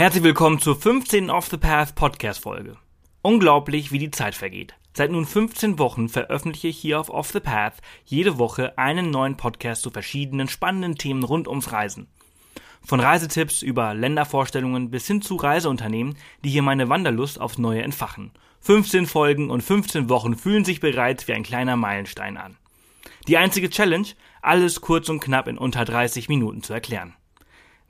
Herzlich willkommen zur 15. Off the Path Podcast Folge. Unglaublich, wie die Zeit vergeht. Seit nun 15 Wochen veröffentliche ich hier auf Off the Path jede Woche einen neuen Podcast zu verschiedenen spannenden Themen rund ums Reisen. Von Reisetipps über Ländervorstellungen bis hin zu Reiseunternehmen, die hier meine Wanderlust aufs Neue entfachen. 15 Folgen und 15 Wochen fühlen sich bereits wie ein kleiner Meilenstein an. Die einzige Challenge, alles kurz und knapp in unter 30 Minuten zu erklären.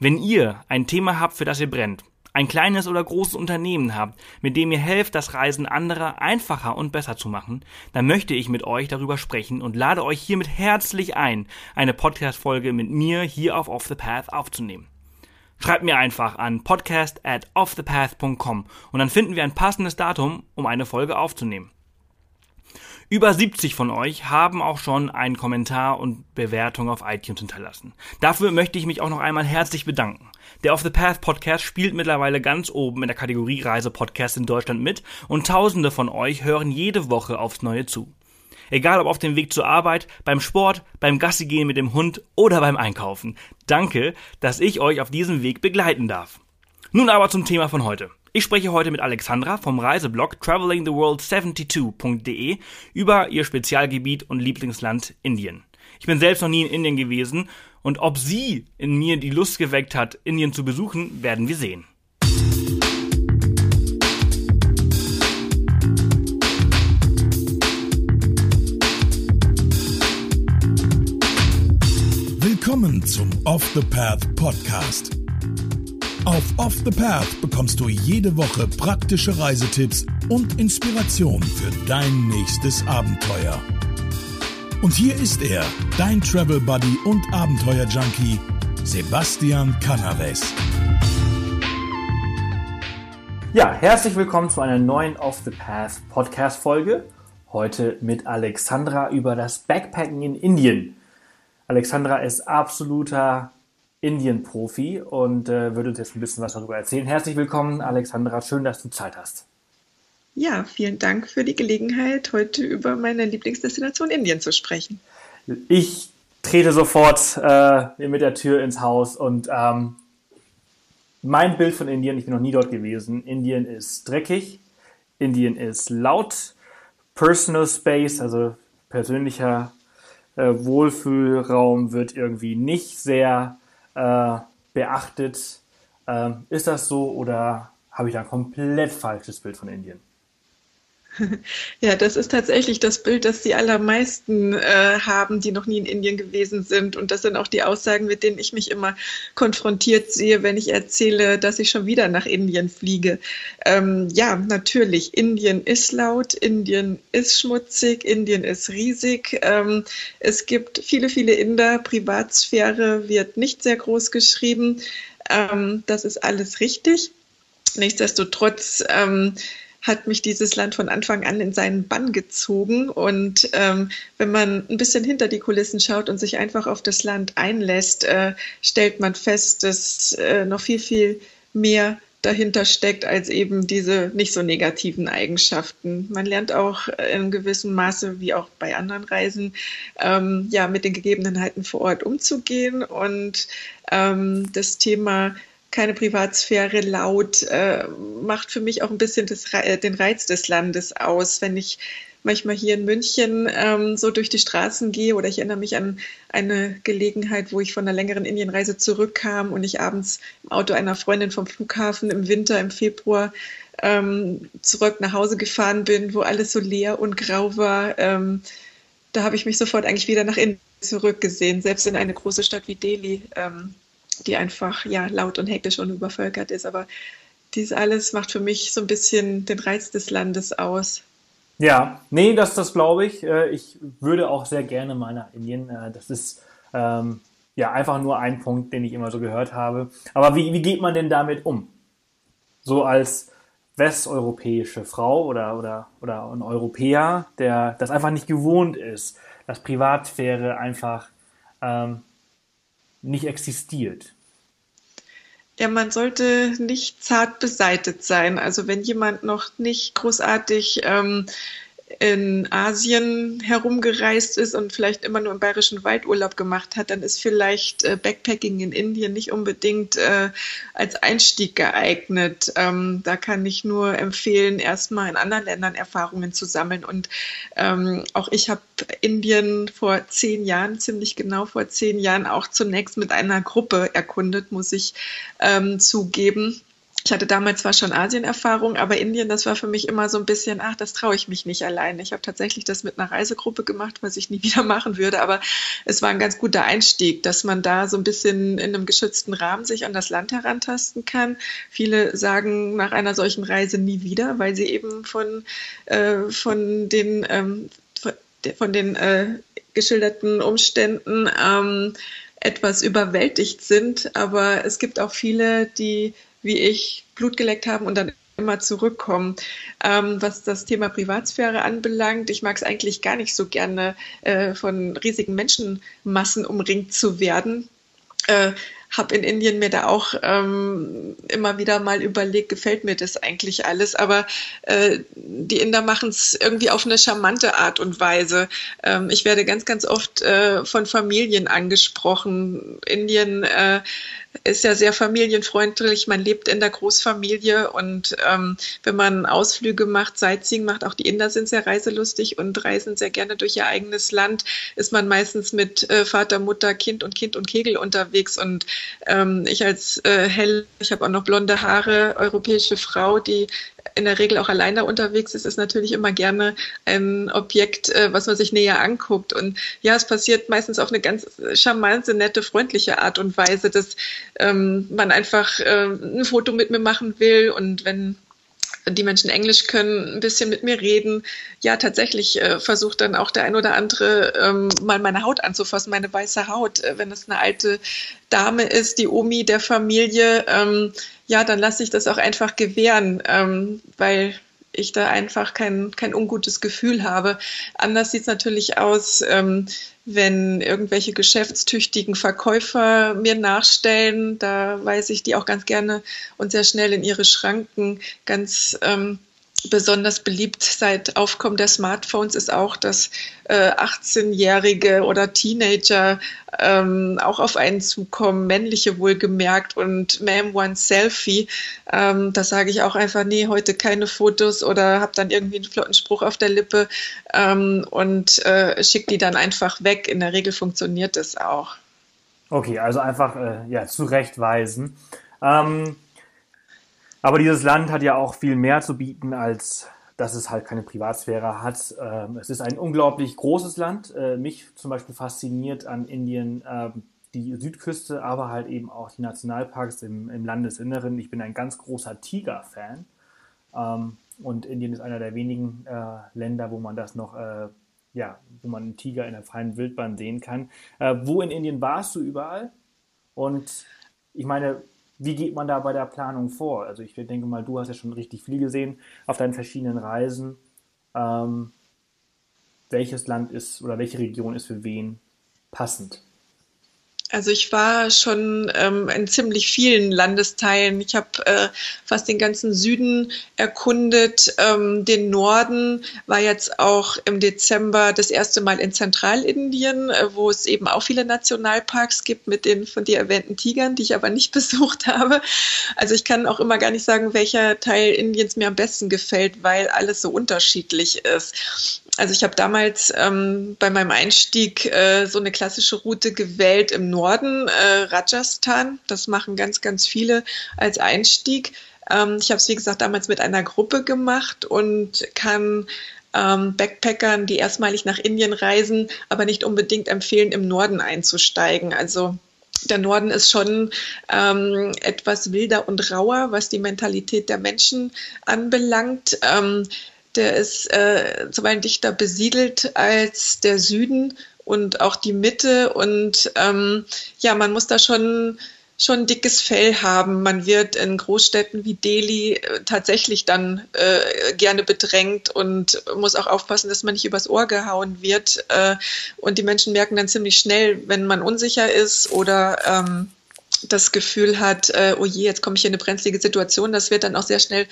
Wenn ihr ein Thema habt, für das ihr brennt, ein kleines oder großes Unternehmen habt, mit dem ihr helft, das Reisen anderer einfacher und besser zu machen, dann möchte ich mit euch darüber sprechen und lade euch hiermit herzlich ein, eine Podcast-Folge mit mir hier auf Off the Path aufzunehmen. Schreibt mir einfach an podcast at offthepath.com und dann finden wir ein passendes Datum, um eine Folge aufzunehmen. Über 70 von euch haben auch schon einen Kommentar und Bewertung auf iTunes hinterlassen. Dafür möchte ich mich auch noch einmal herzlich bedanken. Der Off the Path Podcast spielt mittlerweile ganz oben in der Kategorie Reisepodcast in Deutschland mit und tausende von euch hören jede Woche aufs Neue zu. Egal ob auf dem Weg zur Arbeit, beim Sport, beim Gassigehen mit dem Hund oder beim Einkaufen. Danke, dass ich euch auf diesem Weg begleiten darf. Nun aber zum Thema von heute. Ich spreche heute mit Alexandra vom Reiseblog travelingtheworld72.de über ihr Spezialgebiet und Lieblingsland Indien. Ich bin selbst noch nie in Indien gewesen und ob sie in mir die Lust geweckt hat, Indien zu besuchen, werden wir sehen. Willkommen zum Off the Path Podcast auf Off the Path bekommst du jede Woche praktische Reisetipps und Inspiration für dein nächstes Abenteuer. Und hier ist er, dein Travel Buddy und Abenteuer Junkie, Sebastian Canaves. Ja, herzlich willkommen zu einer neuen Off the Path Podcast Folge. Heute mit Alexandra über das Backpacken in Indien. Alexandra ist absoluter Indien-Profi und äh, würde uns jetzt ein bisschen was darüber erzählen. Herzlich willkommen, Alexandra. Schön, dass du Zeit hast. Ja, vielen Dank für die Gelegenheit, heute über meine Lieblingsdestination Indien zu sprechen. Ich trete sofort äh, mit der Tür ins Haus und ähm, mein Bild von Indien, ich bin noch nie dort gewesen, Indien ist dreckig, Indien ist laut, Personal Space, also persönlicher äh, Wohlfühlraum wird irgendwie nicht sehr äh, beachtet. Ähm, ist das so oder habe ich da ein komplett falsches Bild von Indien? Ja, das ist tatsächlich das Bild, das die allermeisten äh, haben, die noch nie in Indien gewesen sind. Und das sind auch die Aussagen, mit denen ich mich immer konfrontiert sehe, wenn ich erzähle, dass ich schon wieder nach Indien fliege. Ähm, ja, natürlich, Indien ist laut, Indien ist schmutzig, Indien ist riesig. Ähm, es gibt viele, viele Inder, Privatsphäre wird nicht sehr groß geschrieben. Ähm, das ist alles richtig. Nichtsdestotrotz ähm, hat mich dieses Land von Anfang an in seinen Bann gezogen. Und ähm, wenn man ein bisschen hinter die Kulissen schaut und sich einfach auf das Land einlässt, äh, stellt man fest, dass äh, noch viel, viel mehr dahinter steckt als eben diese nicht so negativen Eigenschaften. Man lernt auch in gewissem Maße, wie auch bei anderen Reisen, ähm, ja, mit den Gegebenheiten vor Ort umzugehen und ähm, das Thema keine Privatsphäre laut, äh, macht für mich auch ein bisschen das, äh, den Reiz des Landes aus. Wenn ich manchmal hier in München ähm, so durch die Straßen gehe oder ich erinnere mich an eine Gelegenheit, wo ich von einer längeren Indienreise zurückkam und ich abends im Auto einer Freundin vom Flughafen im Winter, im Februar ähm, zurück nach Hause gefahren bin, wo alles so leer und grau war. Ähm, da habe ich mich sofort eigentlich wieder nach Indien zurückgesehen, selbst in eine große Stadt wie Delhi. Die einfach ja laut und hektisch und übervölkert ist. Aber dies alles macht für mich so ein bisschen den Reiz des Landes aus. Ja, nee, das, das glaube ich. Äh, ich würde auch sehr gerne mal nach Indien. Äh, das ist ähm, ja einfach nur ein Punkt, den ich immer so gehört habe. Aber wie, wie geht man denn damit um? So als westeuropäische Frau oder, oder, oder ein Europäer, der das einfach nicht gewohnt ist, dass Privatsphäre einfach ähm, nicht existiert. Ja, man sollte nicht zart beseitet sein. Also wenn jemand noch nicht großartig ähm, in Asien herumgereist ist und vielleicht immer nur im bayerischen Waldurlaub gemacht hat, dann ist vielleicht äh, Backpacking in Indien nicht unbedingt äh, als Einstieg geeignet. Ähm, da kann ich nur empfehlen, erstmal in anderen Ländern Erfahrungen zu sammeln. Und ähm, auch ich habe Indien vor zehn Jahren, ziemlich genau vor zehn Jahren, auch zunächst mit einer Gruppe erkundet, muss ich ähm, zugeben ich hatte damals zwar schon Asien-Erfahrung, aber Indien, das war für mich immer so ein bisschen, ach, das traue ich mich nicht alleine. Ich habe tatsächlich das mit einer Reisegruppe gemacht, was ich nie wieder machen würde, aber es war ein ganz guter Einstieg, dass man da so ein bisschen in einem geschützten Rahmen sich an das Land herantasten kann. Viele sagen nach einer solchen Reise nie wieder, weil sie eben von, äh, von den, ähm, von, von den äh, geschilderten Umständen ähm, etwas überwältigt sind. Aber es gibt auch viele, die wie ich Blut geleckt haben und dann immer zurückkommen. Ähm, was das Thema Privatsphäre anbelangt, ich mag es eigentlich gar nicht so gerne, äh, von riesigen Menschenmassen umringt zu werden. Äh, habe in Indien mir da auch ähm, immer wieder mal überlegt, gefällt mir das eigentlich alles. Aber äh, die Inder machen es irgendwie auf eine charmante Art und Weise. Ähm, ich werde ganz, ganz oft äh, von Familien angesprochen. Indien äh, ist ja sehr familienfreundlich. Man lebt in der Großfamilie und ähm, wenn man Ausflüge macht, Sightseeing macht, auch die Inder sind sehr reiselustig und reisen sehr gerne durch ihr eigenes Land, ist man meistens mit äh, Vater, Mutter, Kind und Kind und Kegel unterwegs. Und ähm, ich als äh, hell, ich habe auch noch blonde Haare, europäische Frau, die in der Regel auch alleine unterwegs ist, ist natürlich immer gerne ein Objekt, äh, was man sich näher anguckt. Und ja, es passiert meistens auf eine ganz charmante, nette, freundliche Art und Weise, dass ähm, man einfach äh, ein Foto mit mir machen will und wenn die Menschen Englisch können, ein bisschen mit mir reden. Ja, tatsächlich äh, versucht dann auch der ein oder andere ähm, mal meine Haut anzufassen, meine weiße Haut. Äh, wenn es eine alte Dame ist, die Omi der Familie, ähm, ja, dann lasse ich das auch einfach gewähren, ähm, weil ich da einfach kein, kein ungutes Gefühl habe. Anders sieht es natürlich aus, ähm, wenn irgendwelche geschäftstüchtigen Verkäufer mir nachstellen. Da weise ich die auch ganz gerne und sehr schnell in ihre Schranken. Ganz ähm, besonders beliebt seit Aufkommen der Smartphones ist auch, dass äh, 18-Jährige oder Teenager ähm, auch auf einen zukommen, männliche wohlgemerkt und Ma'am One Selfie. Ähm, da sage ich auch einfach, nee, heute keine Fotos oder habe dann irgendwie einen flotten Spruch auf der Lippe ähm, und äh, schicke die dann einfach weg. In der Regel funktioniert das auch. Okay, also einfach äh, ja, zurechtweisen. Ähm, aber dieses Land hat ja auch viel mehr zu bieten, als dass es halt keine Privatsphäre hat. Ähm, es ist ein unglaublich großes Land. Äh, mich zum Beispiel fasziniert an Indien ähm, die Südküste, aber halt eben auch die Nationalparks im, im Landesinneren. Ich bin ein ganz großer Tiger-Fan. Ähm, und Indien ist einer der wenigen äh, Länder, wo man das noch, äh, ja, wo man einen Tiger in der freien Wildbahn sehen kann. wo in Indien warst du überall? Und ich meine, wie geht man da bei der Planung vor? Also ich denke mal, du hast ja schon richtig viel gesehen auf deinen verschiedenen Reisen. Ähm, welches Land ist oder welche Region ist für wen passend? Also ich war schon ähm, in ziemlich vielen Landesteilen. Ich habe äh, fast den ganzen Süden erkundet. Ähm, den Norden war jetzt auch im Dezember das erste Mal in Zentralindien, äh, wo es eben auch viele Nationalparks gibt mit den von dir erwähnten Tigern, die ich aber nicht besucht habe. Also ich kann auch immer gar nicht sagen, welcher Teil Indiens mir am besten gefällt, weil alles so unterschiedlich ist. Also ich habe damals ähm, bei meinem Einstieg äh, so eine klassische Route gewählt im Norden, äh, Rajasthan. Das machen ganz, ganz viele als Einstieg. Ähm, ich habe es, wie gesagt, damals mit einer Gruppe gemacht und kann ähm, Backpackern, die erstmalig nach Indien reisen, aber nicht unbedingt empfehlen, im Norden einzusteigen. Also der Norden ist schon ähm, etwas wilder und rauer, was die Mentalität der Menschen anbelangt. Ähm, der ist äh, zuweilen dichter besiedelt als der Süden und auch die Mitte. Und ähm, ja, man muss da schon schon dickes Fell haben. Man wird in Großstädten wie Delhi äh, tatsächlich dann äh, gerne bedrängt und muss auch aufpassen, dass man nicht übers Ohr gehauen wird. Äh, und die Menschen merken dann ziemlich schnell, wenn man unsicher ist oder ähm, das Gefühl hat, äh, oh je, jetzt komme ich in eine brenzlige Situation, das wird dann auch sehr schnell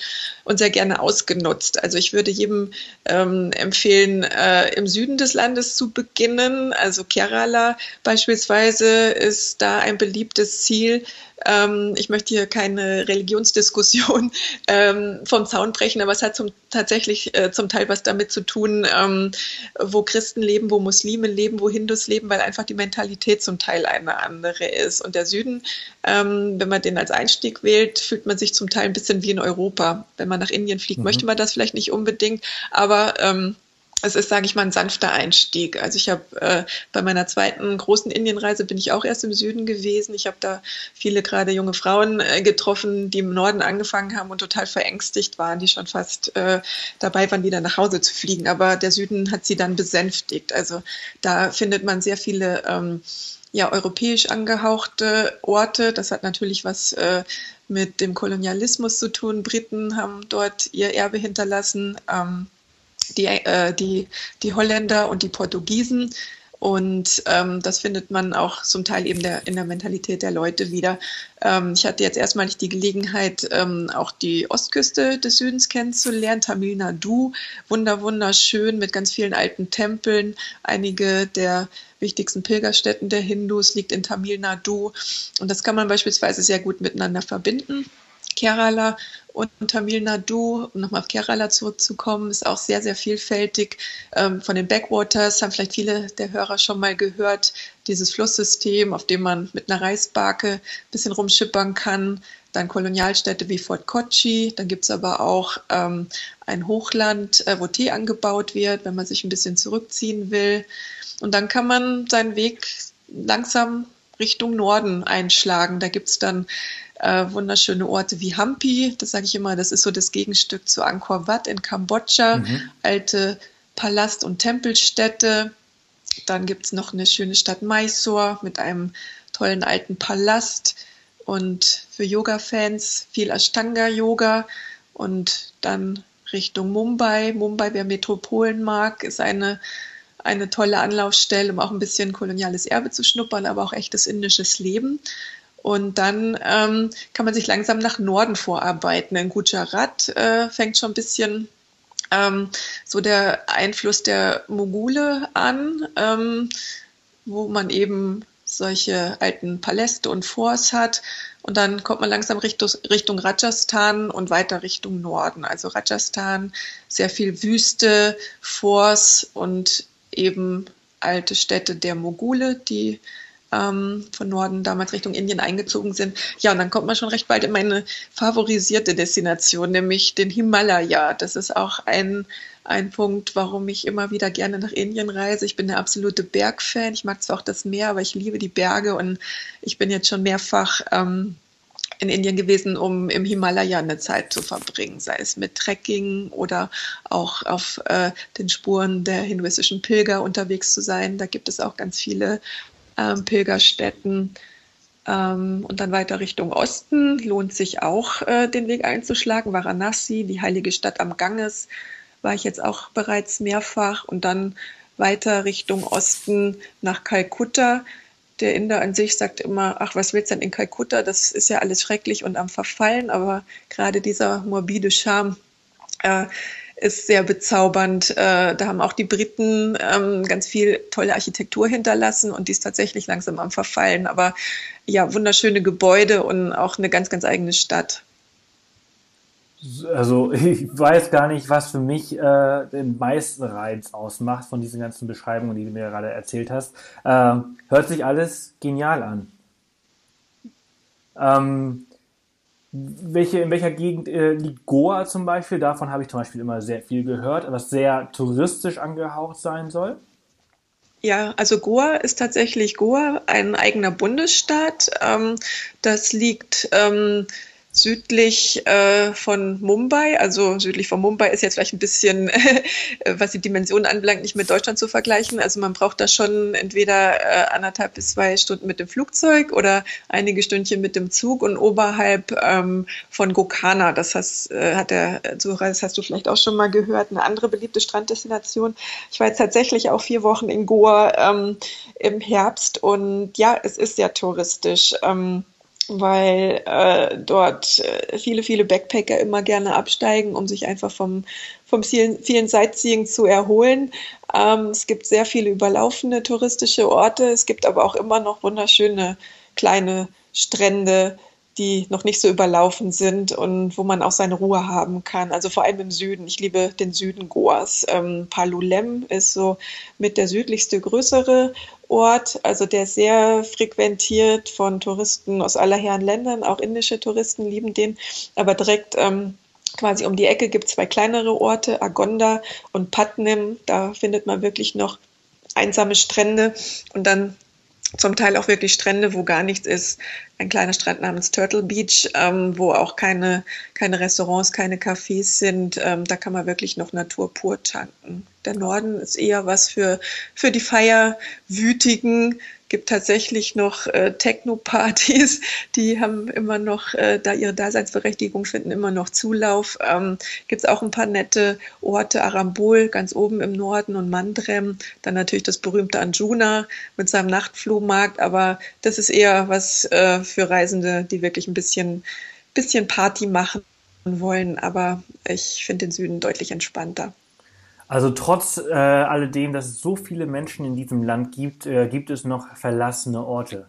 und sehr gerne ausgenutzt. Also ich würde jedem ähm, empfehlen, äh, im Süden des Landes zu beginnen. Also Kerala beispielsweise ist da ein beliebtes Ziel, ähm, ich möchte hier keine Religionsdiskussion ähm, vom Zaun brechen, aber es hat zum, tatsächlich äh, zum Teil was damit zu tun, ähm, wo Christen leben, wo Muslime leben, wo Hindus leben, weil einfach die Mentalität zum Teil eine andere ist. Und der Süden, ähm, wenn man den als Einstieg wählt, fühlt man sich zum Teil ein bisschen wie in Europa. Wenn man nach Indien fliegt, mhm. möchte man das vielleicht nicht unbedingt, aber ähm, es ist, sage ich mal, ein sanfter Einstieg. Also ich habe äh, bei meiner zweiten großen Indienreise bin ich auch erst im Süden gewesen. Ich habe da viele gerade junge Frauen äh, getroffen, die im Norden angefangen haben und total verängstigt waren, die schon fast äh, dabei waren, wieder nach Hause zu fliegen. Aber der Süden hat sie dann besänftigt. Also da findet man sehr viele ähm, ja, europäisch angehauchte Orte. Das hat natürlich was äh, mit dem Kolonialismus zu tun. Briten haben dort ihr Erbe hinterlassen. Ähm, die, äh, die, die Holländer und die Portugiesen. Und ähm, das findet man auch zum Teil eben der, in der Mentalität der Leute wieder. Ähm, ich hatte jetzt erstmalig die Gelegenheit, ähm, auch die Ostküste des Südens kennenzulernen, Tamil Nadu, wunder wunderschön mit ganz vielen alten Tempeln. Einige der wichtigsten Pilgerstätten der Hindus liegt in Tamil Nadu. Und das kann man beispielsweise sehr gut miteinander verbinden. Kerala und Tamil Nadu, um nochmal auf Kerala zurückzukommen, ist auch sehr, sehr vielfältig. Ähm, von den Backwaters haben vielleicht viele der Hörer schon mal gehört, dieses Flusssystem, auf dem man mit einer Reisbarke ein bisschen rumschippern kann. Dann Kolonialstädte wie Fort Kochi. Dann gibt es aber auch ähm, ein Hochland, äh, wo Tee angebaut wird, wenn man sich ein bisschen zurückziehen will. Und dann kann man seinen Weg langsam Richtung Norden einschlagen. Da gibt es dann äh, wunderschöne Orte wie Hampi, das sage ich immer, das ist so das Gegenstück zu Angkor Wat in Kambodscha, mhm. alte Palast- und Tempelstädte. Dann gibt es noch eine schöne Stadt Mysore mit einem tollen alten Palast und für Yoga-Fans viel Ashtanga-Yoga und dann Richtung Mumbai. Mumbai, wer Metropolen mag, ist eine, eine tolle Anlaufstelle, um auch ein bisschen koloniales Erbe zu schnuppern, aber auch echtes indisches Leben. Und dann ähm, kann man sich langsam nach Norden vorarbeiten. In Gujarat äh, fängt schon ein bisschen ähm, so der Einfluss der Mogule an, ähm, wo man eben solche alten Paläste und Forts hat. Und dann kommt man langsam Richtung, Richtung Rajasthan und weiter Richtung Norden. Also Rajasthan, sehr viel Wüste, Forts und eben alte Städte der Mogule, die ähm, von Norden damals Richtung Indien eingezogen sind. Ja, und dann kommt man schon recht bald in meine favorisierte Destination, nämlich den Himalaya. Das ist auch ein, ein Punkt, warum ich immer wieder gerne nach Indien reise. Ich bin der absolute Bergfan. Ich mag zwar auch das Meer, aber ich liebe die Berge und ich bin jetzt schon mehrfach ähm, in Indien gewesen, um im Himalaya eine Zeit zu verbringen, sei es mit Trekking oder auch auf äh, den Spuren der hinduistischen Pilger unterwegs zu sein. Da gibt es auch ganz viele ähm, Pilgerstätten. Ähm, und dann weiter Richtung Osten lohnt sich auch, äh, den Weg einzuschlagen. Varanasi, die heilige Stadt am Ganges, war ich jetzt auch bereits mehrfach. Und dann weiter Richtung Osten nach Kalkutta. Der Inder an sich sagt immer, ach, was willst du denn in Kalkutta? Das ist ja alles schrecklich und am Verfallen. Aber gerade dieser morbide Charme äh, ist sehr bezaubernd. Äh, da haben auch die Briten ähm, ganz viel tolle Architektur hinterlassen und die ist tatsächlich langsam am Verfallen. Aber ja, wunderschöne Gebäude und auch eine ganz, ganz eigene Stadt. Also ich weiß gar nicht, was für mich äh, den meisten Reiz ausmacht von diesen ganzen Beschreibungen, die du mir gerade erzählt hast. Äh, hört sich alles genial an. Ähm, welche, in welcher Gegend äh, liegt Goa zum Beispiel? Davon habe ich zum Beispiel immer sehr viel gehört, was sehr touristisch angehaucht sein soll. Ja, also Goa ist tatsächlich Goa ein eigener Bundesstaat. Ähm, das liegt ähm, südlich äh, von Mumbai, also südlich von Mumbai ist jetzt vielleicht ein bisschen, was die Dimensionen anbelangt, nicht mit Deutschland zu vergleichen. Also man braucht da schon entweder äh, anderthalb bis zwei Stunden mit dem Flugzeug oder einige Stündchen mit dem Zug und oberhalb ähm, von Gokana, das heißt, äh, hat der Zuhörer, das hast du vielleicht auch schon mal gehört, eine andere beliebte Stranddestination. Ich war jetzt tatsächlich auch vier Wochen in Goa ähm, im Herbst und ja, es ist sehr touristisch. Ähm, weil äh, dort äh, viele, viele Backpacker immer gerne absteigen, um sich einfach vom, vom vielen, vielen Sightseeing zu erholen. Ähm, es gibt sehr viele überlaufene touristische Orte. Es gibt aber auch immer noch wunderschöne kleine Strände, die noch nicht so überlaufen sind und wo man auch seine Ruhe haben kann. Also vor allem im Süden. Ich liebe den Süden Goas. Ähm, Palulem ist so mit der südlichste größere Ort, also der sehr frequentiert von Touristen aus aller Herren Ländern, auch indische Touristen lieben den, aber direkt ähm, quasi um die Ecke gibt es zwei kleinere Orte, Agonda und Patnem. Da findet man wirklich noch einsame Strände und dann zum Teil auch wirklich Strände, wo gar nichts ist. Ein kleiner Strand namens Turtle Beach, ähm, wo auch keine, keine Restaurants, keine Cafés sind. Ähm, da kann man wirklich noch Natur pur tanken. Der Norden ist eher was für, für die Feierwütigen, gibt tatsächlich noch äh, Techno-Partys, die haben immer noch, äh, da ihre Daseinsberechtigung finden, immer noch Zulauf. Ähm, gibt es auch ein paar nette Orte, Arambol ganz oben im Norden und Mandrem, dann natürlich das berühmte Anjuna mit seinem Nachtflohmarkt, aber das ist eher was äh, für Reisende, die wirklich ein bisschen, bisschen Party machen wollen, aber ich finde den Süden deutlich entspannter. Also trotz äh, alledem, dass es so viele Menschen in diesem Land gibt, äh, gibt es noch verlassene Orte.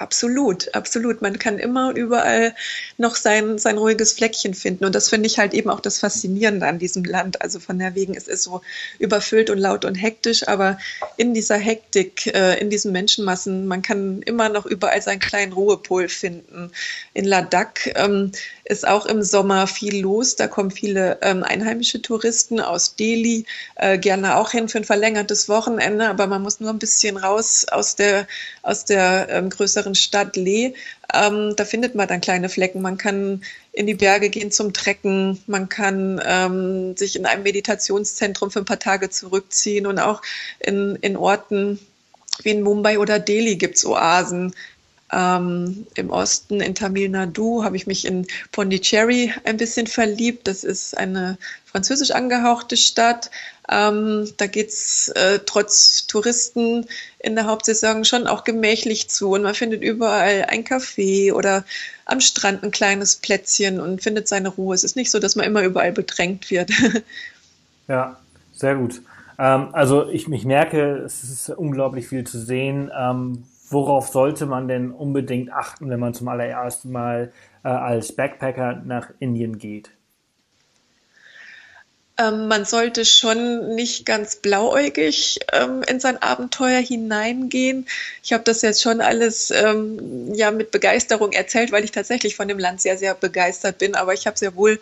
Absolut, absolut. Man kann immer überall noch sein, sein ruhiges Fleckchen finden. Und das finde ich halt eben auch das Faszinierende an diesem Land. Also von der wegen, es ist so überfüllt und laut und hektisch, aber in dieser Hektik, äh, in diesen Menschenmassen, man kann immer noch überall seinen kleinen Ruhepol finden. In Ladakh ähm, ist auch im Sommer viel los. Da kommen viele ähm, einheimische Touristen aus Delhi äh, gerne auch hin für ein verlängertes Wochenende, aber man muss nur ein bisschen raus aus der, aus der ähm, größeren Stadt Leh. Ähm, da findet man dann kleine Flecken. Man kann in die Berge gehen zum Trecken. Man kann ähm, sich in einem Meditationszentrum für ein paar Tage zurückziehen und auch in, in Orten wie in Mumbai oder Delhi gibt es Oasen, ähm, Im Osten in Tamil Nadu habe ich mich in Pondicherry ein bisschen verliebt. Das ist eine französisch angehauchte Stadt. Ähm, da geht's äh, trotz Touristen in der Hauptsaison schon auch gemächlich zu. Und man findet überall ein Café oder am Strand ein kleines Plätzchen und findet seine Ruhe. Es ist nicht so, dass man immer überall bedrängt wird. ja, sehr gut. Ähm, also ich, ich merke, es ist unglaublich viel zu sehen. Ähm, worauf sollte man denn unbedingt achten, wenn man zum allerersten Mal äh, als Backpacker nach Indien geht? Ähm, man sollte schon nicht ganz blauäugig ähm, in sein Abenteuer hineingehen. Ich habe das jetzt schon alles ähm, ja mit Begeisterung erzählt, weil ich tatsächlich von dem Land sehr, sehr begeistert bin. Aber ich habe sehr wohl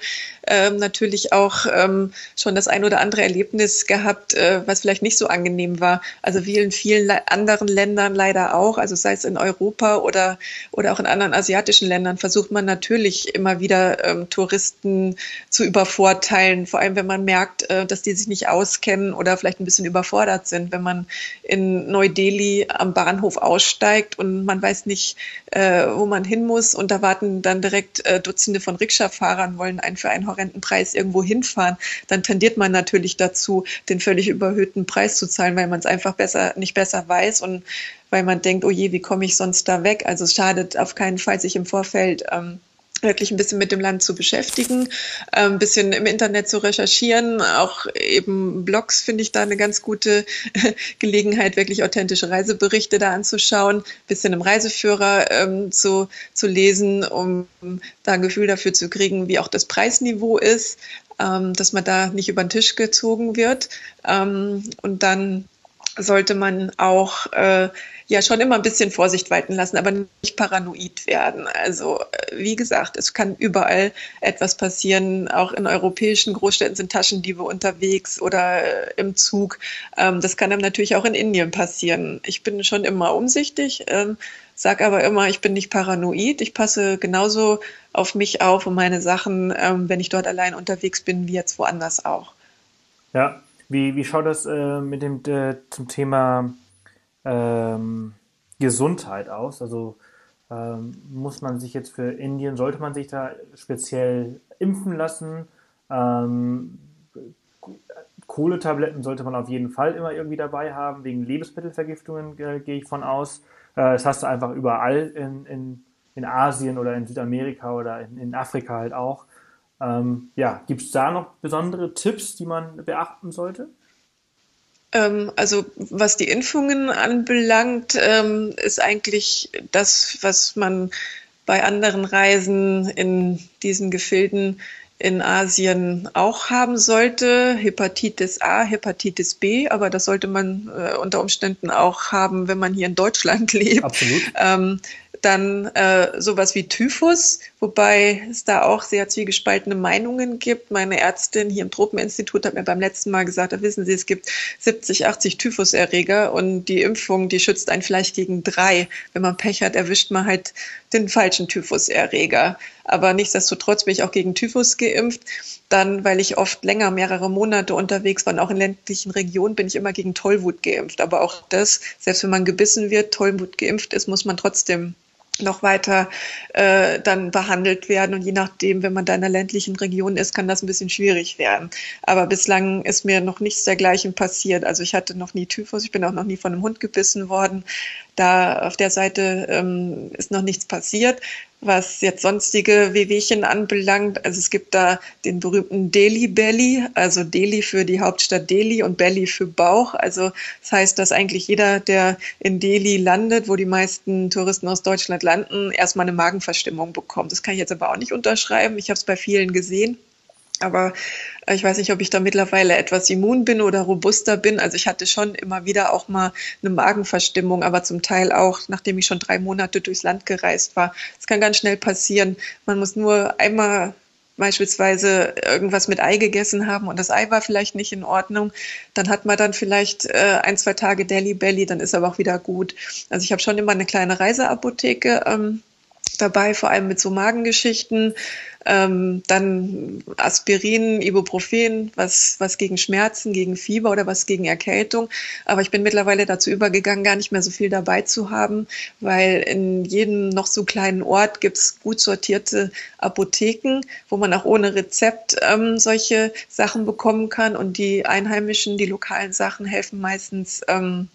ähm, natürlich auch ähm, schon das ein oder andere Erlebnis gehabt, äh, was vielleicht nicht so angenehm war. Also wie in vielen anderen Ländern leider auch, also sei es in Europa oder, oder auch in anderen asiatischen Ländern, versucht man natürlich immer wieder ähm, Touristen zu übervorteilen, vor allem wenn man merkt, äh, dass die sich nicht auskennen oder vielleicht ein bisschen überfordert sind, wenn man in Neu-Delhi am Bahnhof aussteigt und man weiß nicht, äh, wo man hin muss und da warten dann direkt äh, Dutzende von Rikscha-Fahrern, wollen einen für einen horrenden Preis irgendwo hinfahren, dann tendiert man natürlich dazu, den völlig überhöhten Preis zu zahlen, weil man es einfach besser, nicht besser weiß und weil man denkt, oh je, wie komme ich sonst da weg? Also es schadet auf keinen Fall, sich im Vorfeld ähm, wirklich ein bisschen mit dem Land zu beschäftigen, ein ähm, bisschen im Internet zu recherchieren. Auch eben Blogs finde ich da eine ganz gute Gelegenheit, wirklich authentische Reiseberichte da anzuschauen, ein bisschen im Reiseführer ähm, zu, zu lesen, um da ein Gefühl dafür zu kriegen, wie auch das Preisniveau ist, ähm, dass man da nicht über den Tisch gezogen wird. Ähm, und dann sollte man auch äh, ja schon immer ein bisschen Vorsicht walten lassen, aber nicht paranoid werden. Also äh, wie gesagt, es kann überall etwas passieren. Auch in europäischen Großstädten sind Taschendiebe unterwegs oder äh, im Zug. Ähm, das kann einem natürlich auch in Indien passieren. Ich bin schon immer umsichtig, ähm, sage aber immer, ich bin nicht paranoid. Ich passe genauso auf mich auf und meine Sachen, ähm, wenn ich dort allein unterwegs bin, wie jetzt woanders auch. Ja, wie, wie schaut das äh, mit dem äh, zum Thema ähm, Gesundheit aus? Also ähm, muss man sich jetzt für Indien, sollte man sich da speziell impfen lassen? Ähm, Kohletabletten sollte man auf jeden Fall immer irgendwie dabei haben, wegen Lebensmittelvergiftungen äh, gehe ich von aus. Äh, das hast du einfach überall in, in in Asien oder in Südamerika oder in, in Afrika halt auch. Ähm, ja, gibt es da noch besondere Tipps, die man beachten sollte? Ähm, also was die Impfungen anbelangt, ähm, ist eigentlich das, was man bei anderen Reisen in diesen Gefilden in Asien auch haben sollte. Hepatitis A, Hepatitis B, aber das sollte man äh, unter Umständen auch haben, wenn man hier in Deutschland lebt. Absolut. Ähm, dann äh, sowas wie Typhus, wobei es da auch sehr zwiegespaltene Meinungen gibt. Meine Ärztin hier im Tropeninstitut hat mir beim letzten Mal gesagt, da wissen Sie, es gibt 70, 80 Typhuserreger und die Impfung, die schützt einen vielleicht gegen drei. Wenn man Pech hat, erwischt man halt den falschen Typhuserreger. Aber nichtsdestotrotz bin ich auch gegen Typhus geimpft. Dann, weil ich oft länger, mehrere Monate unterwegs war und auch in ländlichen Regionen, bin ich immer gegen Tollwut geimpft. Aber auch das, selbst wenn man gebissen wird, Tollwut geimpft ist, muss man trotzdem noch weiter äh, dann behandelt werden. Und je nachdem, wenn man da in einer ländlichen Region ist, kann das ein bisschen schwierig werden. Aber bislang ist mir noch nichts dergleichen passiert. Also ich hatte noch nie Typhus, ich bin auch noch nie von einem Hund gebissen worden. Da auf der Seite ähm, ist noch nichts passiert. Was jetzt sonstige Wehwehchen anbelangt, also es gibt da den berühmten Delhi Belly, also Delhi für die Hauptstadt Delhi und Belly für Bauch. Also das heißt, dass eigentlich jeder, der in Delhi landet, wo die meisten Touristen aus Deutschland landen, erstmal eine Magenverstimmung bekommt. Das kann ich jetzt aber auch nicht unterschreiben. Ich habe es bei vielen gesehen. Aber äh, ich weiß nicht, ob ich da mittlerweile etwas immun bin oder robuster bin. Also ich hatte schon immer wieder auch mal eine Magenverstimmung, aber zum Teil auch, nachdem ich schon drei Monate durchs Land gereist war. Es kann ganz schnell passieren. Man muss nur einmal beispielsweise irgendwas mit Ei gegessen haben und das Ei war vielleicht nicht in Ordnung, dann hat man dann vielleicht äh, ein, zwei Tage Delhi Belly, dann ist aber auch wieder gut. Also ich habe schon immer eine kleine Reiseapotheke ähm, dabei, vor allem mit so Magengeschichten. Ähm, dann Aspirin, Ibuprofen, was, was gegen Schmerzen, gegen Fieber oder was gegen Erkältung. Aber ich bin mittlerweile dazu übergegangen, gar nicht mehr so viel dabei zu haben, weil in jedem noch so kleinen Ort gibt es gut sortierte Apotheken, wo man auch ohne Rezept ähm, solche Sachen bekommen kann. Und die einheimischen, die lokalen Sachen helfen meistens ähm,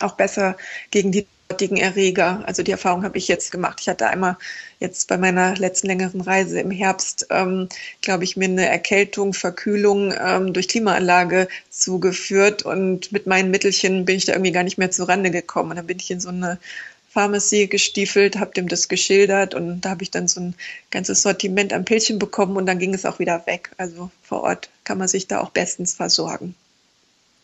auch besser gegen die dortigen Erreger. Also die Erfahrung habe ich jetzt gemacht. Ich hatte einmal jetzt bei meiner letzten längeren Reise im Herbst, ähm, glaube ich, mir eine Erkältung, Verkühlung ähm, durch Klimaanlage zugeführt und mit meinen Mittelchen bin ich da irgendwie gar nicht mehr zurande gekommen. Und dann bin ich in so eine Pharmacy gestiefelt, habe dem das geschildert und da habe ich dann so ein ganzes Sortiment an Pilchen bekommen und dann ging es auch wieder weg. Also vor Ort kann man sich da auch bestens versorgen.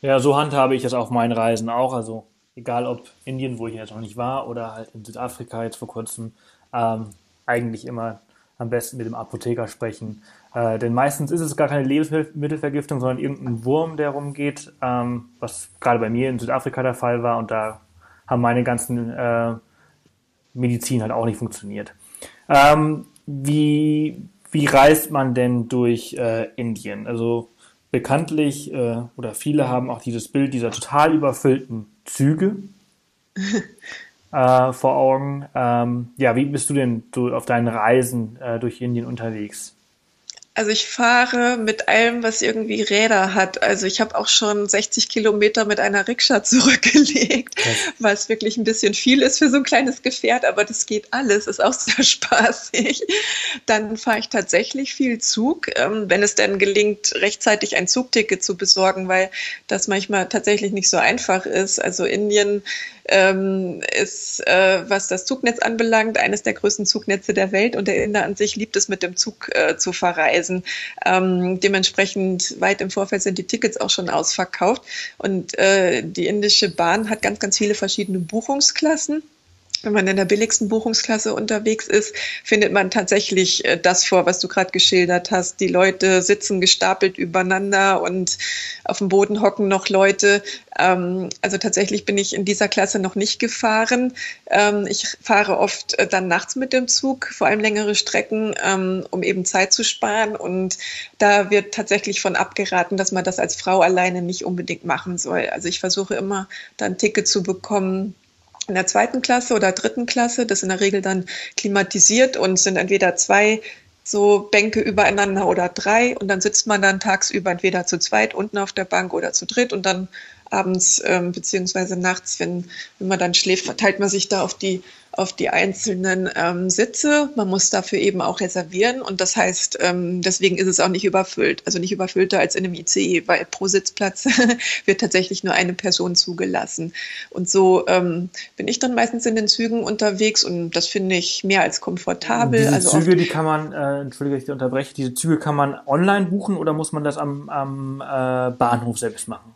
Ja, so handhabe ich es auf meinen Reisen auch. Also egal ob Indien, wo ich jetzt noch nicht war, oder halt in Südafrika jetzt vor kurzem, ähm, eigentlich immer am besten mit dem Apotheker sprechen. Äh, denn meistens ist es gar keine Lebensmittelvergiftung, sondern irgendein Wurm, der rumgeht, ähm, was gerade bei mir in Südafrika der Fall war und da haben meine ganzen äh, Medizin halt auch nicht funktioniert. Ähm, wie, wie reist man denn durch äh, Indien? Also bekanntlich äh, oder viele haben auch dieses Bild dieser total überfüllten Züge äh, vor Augen. Ähm, ja, wie bist du denn du auf deinen Reisen äh, durch Indien unterwegs? Also ich fahre mit allem, was irgendwie Räder hat. Also ich habe auch schon 60 Kilometer mit einer Rikscha zurückgelegt, okay. was wirklich ein bisschen viel ist für so ein kleines Gefährt, aber das geht alles, ist auch sehr spaßig. Dann fahre ich tatsächlich viel Zug, ähm, wenn es denn gelingt, rechtzeitig ein Zugticket zu besorgen, weil das manchmal tatsächlich nicht so einfach ist. Also Indien ähm, ist, äh, was das Zugnetz anbelangt, eines der größten Zugnetze der Welt und der Inder an sich liebt es, mit dem Zug äh, zu verreisen. Ähm, dementsprechend weit im Vorfeld sind die Tickets auch schon ausverkauft. Und äh, die indische Bahn hat ganz, ganz viele verschiedene Buchungsklassen wenn man in der billigsten Buchungsklasse unterwegs ist, findet man tatsächlich äh, das vor, was du gerade geschildert hast. Die Leute sitzen gestapelt übereinander und auf dem Boden hocken noch Leute. Ähm, also tatsächlich bin ich in dieser Klasse noch nicht gefahren. Ähm, ich fahre oft äh, dann nachts mit dem Zug, vor allem längere Strecken, ähm, um eben Zeit zu sparen. Und da wird tatsächlich von abgeraten, dass man das als Frau alleine nicht unbedingt machen soll. Also ich versuche immer, dann ein Ticket zu bekommen, in der zweiten Klasse oder dritten Klasse, das in der Regel dann klimatisiert und sind entweder zwei so Bänke übereinander oder drei und dann sitzt man dann tagsüber entweder zu zweit unten auf der Bank oder zu dritt und dann abends ähm, beziehungsweise nachts, wenn, wenn man dann schläft, verteilt man sich da auf die auf die einzelnen ähm, Sitze. Man muss dafür eben auch reservieren und das heißt, ähm, deswegen ist es auch nicht überfüllt. Also nicht überfüllter als in einem ICE, weil pro Sitzplatz wird tatsächlich nur eine Person zugelassen. Und so ähm, bin ich dann meistens in den Zügen unterwegs und das finde ich mehr als komfortabel. Diese also Züge, die kann man, äh, entschuldige, ich unterbreche, diese Züge kann man online buchen oder muss man das am, am äh, Bahnhof selbst machen?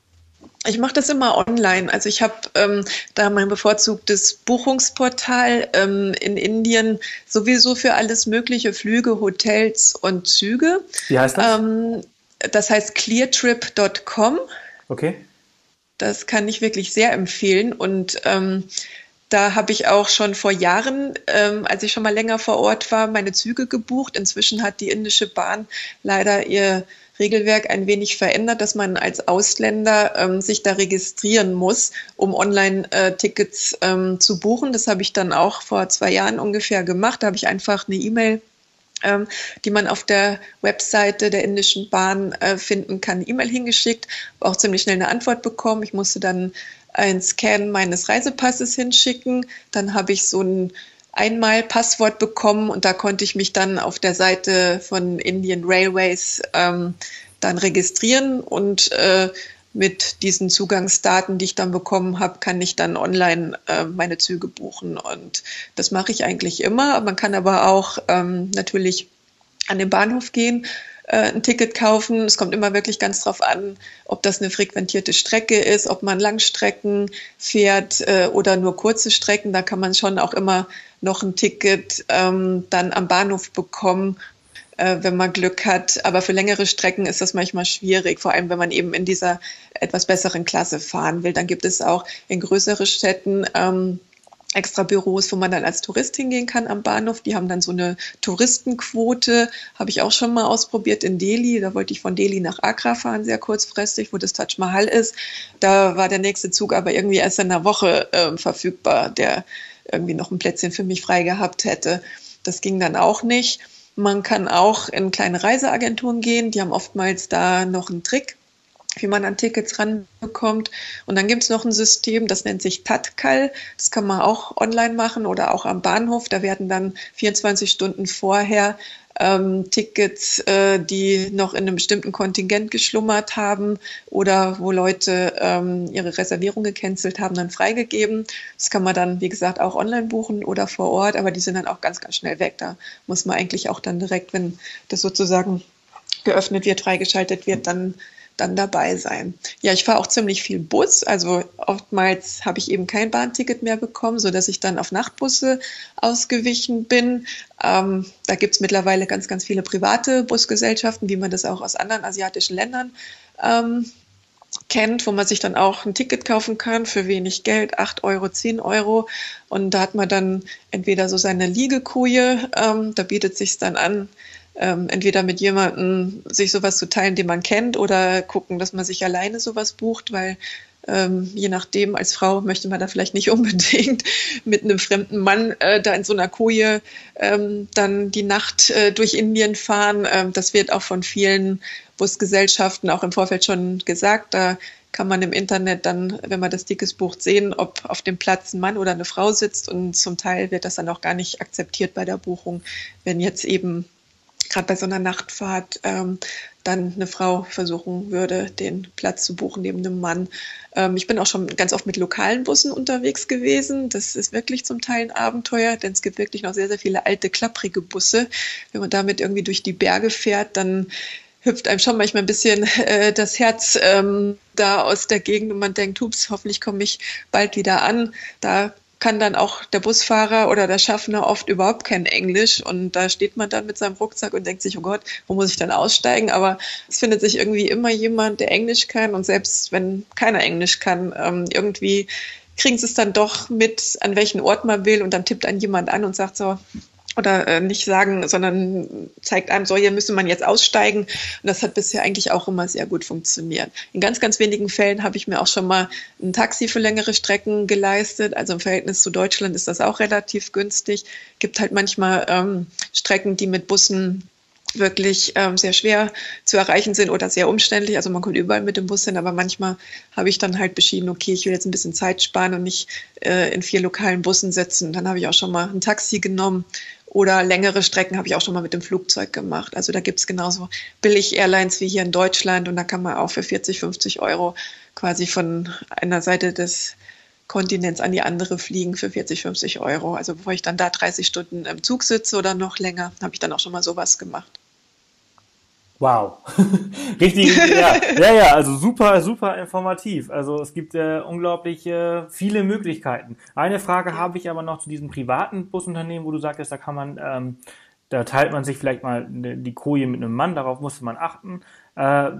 Ich mache das immer online. Also ich habe ähm, da mein bevorzugtes Buchungsportal ähm, in Indien sowieso für alles mögliche Flüge, Hotels und Züge. Wie heißt das? Ähm, das heißt cleartrip.com. Okay. Das kann ich wirklich sehr empfehlen und ähm, da habe ich auch schon vor Jahren, ähm, als ich schon mal länger vor Ort war, meine Züge gebucht. Inzwischen hat die indische Bahn leider ihr Regelwerk ein wenig verändert, dass man als Ausländer ähm, sich da registrieren muss, um Online-Tickets ähm, zu buchen. Das habe ich dann auch vor zwei Jahren ungefähr gemacht. Da habe ich einfach eine E-Mail ähm, die man auf der Webseite der indischen Bahn äh, finden kann, E-Mail hingeschickt, auch ziemlich schnell eine Antwort bekommen. Ich musste dann ein Scan meines Reisepasses hinschicken. Dann habe ich so ein einmal Passwort bekommen und da konnte ich mich dann auf der Seite von Indian Railways ähm, dann registrieren und äh, mit diesen Zugangsdaten, die ich dann bekommen habe, kann ich dann online äh, meine Züge buchen. Und das mache ich eigentlich immer. Man kann aber auch ähm, natürlich an den Bahnhof gehen äh, ein Ticket kaufen. Es kommt immer wirklich ganz drauf an, ob das eine frequentierte Strecke ist, ob man Langstrecken fährt äh, oder nur kurze Strecken. Da kann man schon auch immer noch ein Ticket ähm, dann am Bahnhof bekommen, äh, wenn man Glück hat. Aber für längere Strecken ist das manchmal schwierig, vor allem wenn man eben in dieser etwas besseren Klasse fahren will. Dann gibt es auch in größeren Städten ähm, extra Büros, wo man dann als Tourist hingehen kann am Bahnhof. Die haben dann so eine Touristenquote, habe ich auch schon mal ausprobiert in Delhi. Da wollte ich von Delhi nach Agra fahren, sehr kurzfristig, wo das Taj Mahal ist. Da war der nächste Zug aber irgendwie erst in einer Woche äh, verfügbar, der irgendwie noch ein Plätzchen für mich frei gehabt hätte. Das ging dann auch nicht. Man kann auch in kleine Reiseagenturen gehen, die haben oftmals da noch einen Trick wie man an Tickets ranbekommt. Und dann gibt es noch ein System, das nennt sich Tatkal. Das kann man auch online machen oder auch am Bahnhof. Da werden dann 24 Stunden vorher ähm, Tickets, äh, die noch in einem bestimmten Kontingent geschlummert haben oder wo Leute ähm, ihre Reservierung gecancelt haben, dann freigegeben. Das kann man dann, wie gesagt, auch online buchen oder vor Ort, aber die sind dann auch ganz, ganz schnell weg. Da muss man eigentlich auch dann direkt, wenn das sozusagen geöffnet wird, freigeschaltet wird, dann dann dabei sein. Ja, ich fahre auch ziemlich viel Bus. Also oftmals habe ich eben kein Bahnticket mehr bekommen, so dass ich dann auf Nachtbusse ausgewichen bin. Ähm, da gibt es mittlerweile ganz, ganz viele private Busgesellschaften, wie man das auch aus anderen asiatischen Ländern ähm, kennt, wo man sich dann auch ein Ticket kaufen kann für wenig Geld, 8 Euro, 10 Euro. Und da hat man dann entweder so seine Liegekoje, ähm, da bietet sich dann an, ähm, entweder mit jemandem sich sowas zu teilen, den man kennt, oder gucken, dass man sich alleine sowas bucht, weil ähm, je nachdem, als Frau möchte man da vielleicht nicht unbedingt mit einem fremden Mann äh, da in so einer Koje ähm, dann die Nacht äh, durch Indien fahren. Ähm, das wird auch von vielen Busgesellschaften auch im Vorfeld schon gesagt. Da kann man im Internet dann, wenn man das Tickets bucht, sehen, ob auf dem Platz ein Mann oder eine Frau sitzt. Und zum Teil wird das dann auch gar nicht akzeptiert bei der Buchung, wenn jetzt eben gerade bei so einer Nachtfahrt ähm, dann eine Frau versuchen würde, den Platz zu buchen neben einem Mann. Ähm, ich bin auch schon ganz oft mit lokalen Bussen unterwegs gewesen. Das ist wirklich zum Teil ein Abenteuer, denn es gibt wirklich noch sehr, sehr viele alte, klapprige Busse. Wenn man damit irgendwie durch die Berge fährt, dann hüpft einem schon manchmal ein bisschen äh, das Herz ähm, da aus der Gegend und man denkt, hups, hoffentlich komme ich bald wieder an. Da kann dann auch der Busfahrer oder der Schaffner oft überhaupt kein Englisch. Und da steht man dann mit seinem Rucksack und denkt sich, oh Gott, wo muss ich dann aussteigen? Aber es findet sich irgendwie immer jemand, der Englisch kann. Und selbst wenn keiner Englisch kann, ähm, irgendwie kriegen sie es dann doch mit, an welchen Ort man will. Und dann tippt einen jemand an und sagt so, oder äh, nicht sagen, sondern zeigt einem, so, hier müsste man jetzt aussteigen. Und das hat bisher eigentlich auch immer sehr gut funktioniert. In ganz, ganz wenigen Fällen habe ich mir auch schon mal ein Taxi für längere Strecken geleistet. Also im Verhältnis zu Deutschland ist das auch relativ günstig. Gibt halt manchmal ähm, Strecken, die mit Bussen wirklich ähm, sehr schwer zu erreichen sind oder sehr umständlich. Also man kommt überall mit dem Bus hin, aber manchmal habe ich dann halt beschieden, okay, ich will jetzt ein bisschen Zeit sparen und nicht äh, in vier lokalen Bussen sitzen. Dann habe ich auch schon mal ein Taxi genommen oder längere Strecken habe ich auch schon mal mit dem Flugzeug gemacht. Also da gibt es genauso Billig-Airlines wie hier in Deutschland und da kann man auch für 40, 50 Euro quasi von einer Seite des Kontinents an die andere fliegen für 40, 50 Euro. Also bevor ich dann da 30 Stunden im Zug sitze oder noch länger, habe ich dann auch schon mal sowas gemacht. Wow. Richtig, ja, ja, ja, also super, super informativ. Also es gibt äh, unglaublich äh, viele Möglichkeiten. Eine Frage habe ich aber noch zu diesem privaten Busunternehmen, wo du sagtest, da kann man, ähm, da teilt man sich vielleicht mal die Koje mit einem Mann, darauf musste man achten. Äh,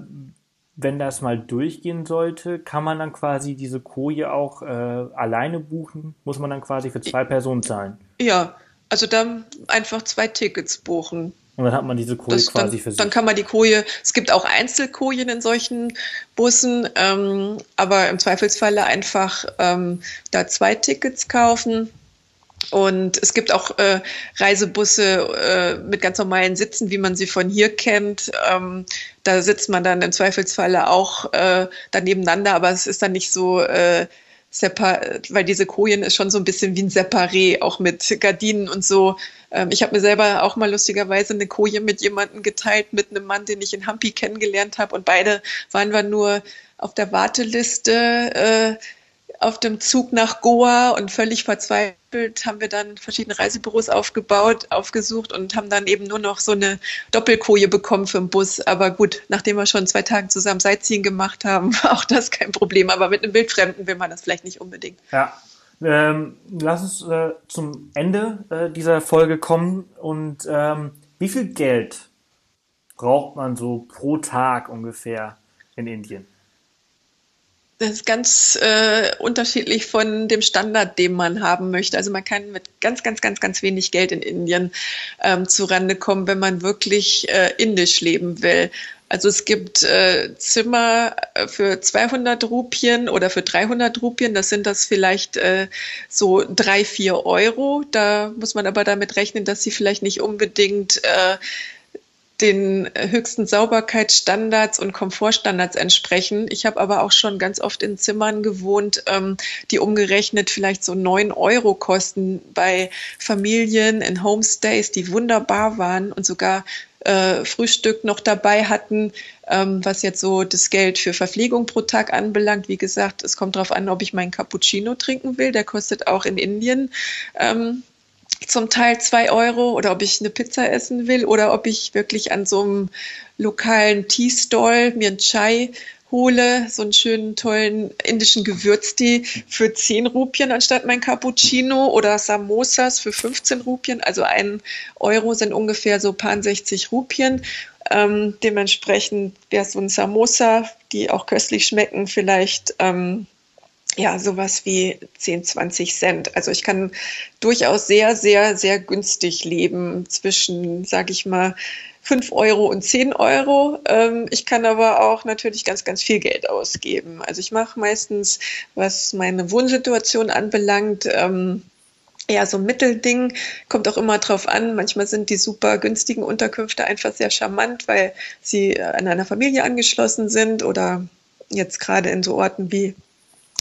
wenn das mal durchgehen sollte, kann man dann quasi diese Koje auch äh, alleine buchen? Muss man dann quasi für zwei Personen zahlen? Ja, also dann einfach zwei Tickets buchen. Und dann hat man diese Koje das, quasi dann, für sich. Dann kann man die Koje, es gibt auch Einzelkojen in solchen Bussen, ähm, aber im Zweifelsfalle einfach ähm, da zwei Tickets kaufen. Und es gibt auch äh, Reisebusse äh, mit ganz normalen Sitzen, wie man sie von hier kennt. Ähm, da sitzt man dann im Zweifelsfalle auch äh, da nebeneinander, aber es ist dann nicht so äh, weil diese Kojen ist schon so ein bisschen wie ein Separé, auch mit Gardinen und so. Ähm, ich habe mir selber auch mal lustigerweise eine Koje mit jemandem geteilt, mit einem Mann, den ich in Hampi kennengelernt habe. Und beide waren wir nur auf der Warteliste äh, auf dem Zug nach Goa und völlig verzweifelt haben wir dann verschiedene Reisebüros aufgebaut, aufgesucht und haben dann eben nur noch so eine Doppelkoje bekommen für den Bus. Aber gut, nachdem wir schon zwei Tage zusammen Sightseeing gemacht haben, war auch das kein Problem. Aber mit einem Wildfremden will man das vielleicht nicht unbedingt. Ja. Ähm, lass uns äh, zum Ende äh, dieser Folge kommen. Und ähm, wie viel Geld braucht man so pro Tag ungefähr in Indien? Das ist ganz äh, unterschiedlich von dem Standard, den man haben möchte. Also man kann mit ganz, ganz, ganz, ganz wenig Geld in Indien ähm, zurande kommen, wenn man wirklich äh, indisch leben will. Also es gibt äh, Zimmer äh, für 200 Rupien oder für 300 Rupien. Das sind das vielleicht äh, so drei, vier Euro. Da muss man aber damit rechnen, dass sie vielleicht nicht unbedingt äh, den höchsten Sauberkeitsstandards und Komfortstandards entsprechen. Ich habe aber auch schon ganz oft in Zimmern gewohnt, ähm, die umgerechnet vielleicht so neun Euro kosten bei Familien in Homestays, die wunderbar waren und sogar äh, Frühstück noch dabei hatten, ähm, was jetzt so das Geld für Verpflegung pro Tag anbelangt. Wie gesagt, es kommt darauf an, ob ich meinen Cappuccino trinken will. Der kostet auch in Indien ähm, zum Teil zwei Euro oder ob ich eine Pizza essen will oder ob ich wirklich an so einem lokalen Tea-Stall mir einen Chai hole, so einen schönen, tollen indischen Gewürztee für 10 Rupien anstatt mein Cappuccino oder Samosas für 15 Rupien. Also ein Euro sind ungefähr so paar 60 Rupien. Ähm, dementsprechend wäre so ein Samosa, die auch köstlich schmecken, vielleicht ähm, ja, sowas wie 10, 20 Cent. Also ich kann durchaus sehr, sehr, sehr günstig leben zwischen, sage ich mal, 5 Euro und 10 Euro. Ähm, ich kann aber auch natürlich ganz, ganz viel Geld ausgeben. Also ich mache meistens, was meine Wohnsituation anbelangt, ähm, ja, so ein Mittelding, kommt auch immer drauf an. Manchmal sind die super günstigen Unterkünfte einfach sehr charmant, weil sie an einer Familie angeschlossen sind oder jetzt gerade in so Orten wie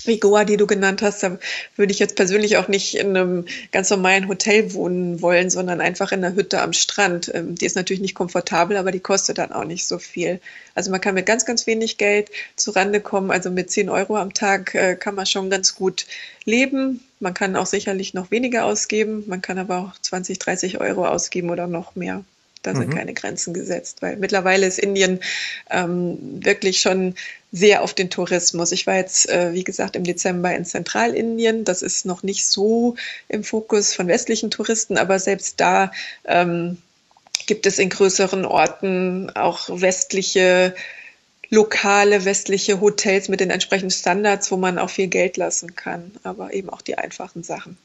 wie Goa, die du genannt hast, da würde ich jetzt persönlich auch nicht in einem ganz normalen Hotel wohnen wollen, sondern einfach in einer Hütte am Strand. Ähm, die ist natürlich nicht komfortabel, aber die kostet dann auch nicht so viel. Also man kann mit ganz, ganz wenig Geld zurande kommen. Also mit 10 Euro am Tag äh, kann man schon ganz gut leben. Man kann auch sicherlich noch weniger ausgeben. Man kann aber auch 20, 30 Euro ausgeben oder noch mehr. Da sind mhm. keine Grenzen gesetzt, weil mittlerweile ist Indien ähm, wirklich schon sehr auf den Tourismus. Ich war jetzt, äh, wie gesagt, im Dezember in Zentralindien. Das ist noch nicht so im Fokus von westlichen Touristen, aber selbst da ähm, gibt es in größeren Orten auch westliche lokale westliche Hotels mit den entsprechenden Standards, wo man auch viel Geld lassen kann, aber eben auch die einfachen Sachen.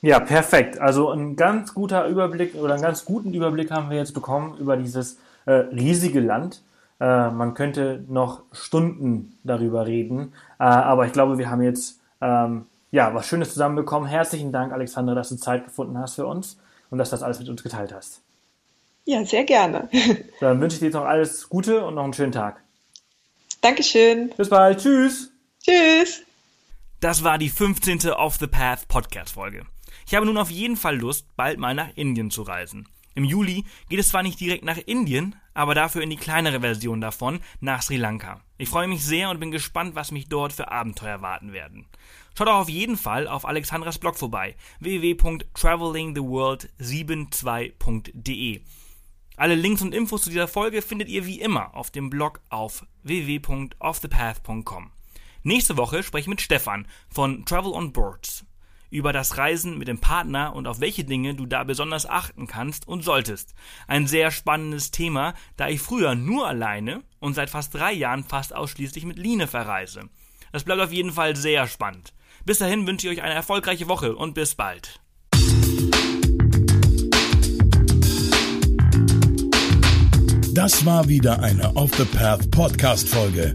Ja, perfekt. Also ein ganz guter Überblick oder einen ganz guten Überblick haben wir jetzt bekommen über dieses äh, riesige Land. Äh, man könnte noch Stunden darüber reden, äh, aber ich glaube, wir haben jetzt ähm, ja was Schönes zusammenbekommen. Herzlichen Dank, Alexandra, dass du Zeit gefunden hast für uns und dass du das alles mit uns geteilt hast. Ja, sehr gerne. Dann wünsche ich dir jetzt noch alles Gute und noch einen schönen Tag. Dankeschön. Bis bald. Tschüss. Tschüss. Das war die 15. Off the Path Podcast Folge. Ich habe nun auf jeden Fall Lust, bald mal nach Indien zu reisen. Im Juli geht es zwar nicht direkt nach Indien, aber dafür in die kleinere Version davon nach Sri Lanka. Ich freue mich sehr und bin gespannt, was mich dort für Abenteuer warten werden. Schaut auch auf jeden Fall auf Alexandras Blog vorbei www.travelingtheworld72.de. Alle Links und Infos zu dieser Folge findet ihr wie immer auf dem Blog auf www.offthepath.com. Nächste Woche spreche ich mit Stefan von Travel on Boards über das Reisen mit dem Partner und auf welche Dinge du da besonders achten kannst und solltest. Ein sehr spannendes Thema, da ich früher nur alleine und seit fast drei Jahren fast ausschließlich mit Line verreise. Das bleibt auf jeden Fall sehr spannend. Bis dahin wünsche ich euch eine erfolgreiche Woche und bis bald. Das war wieder eine Off the Path Podcast Folge.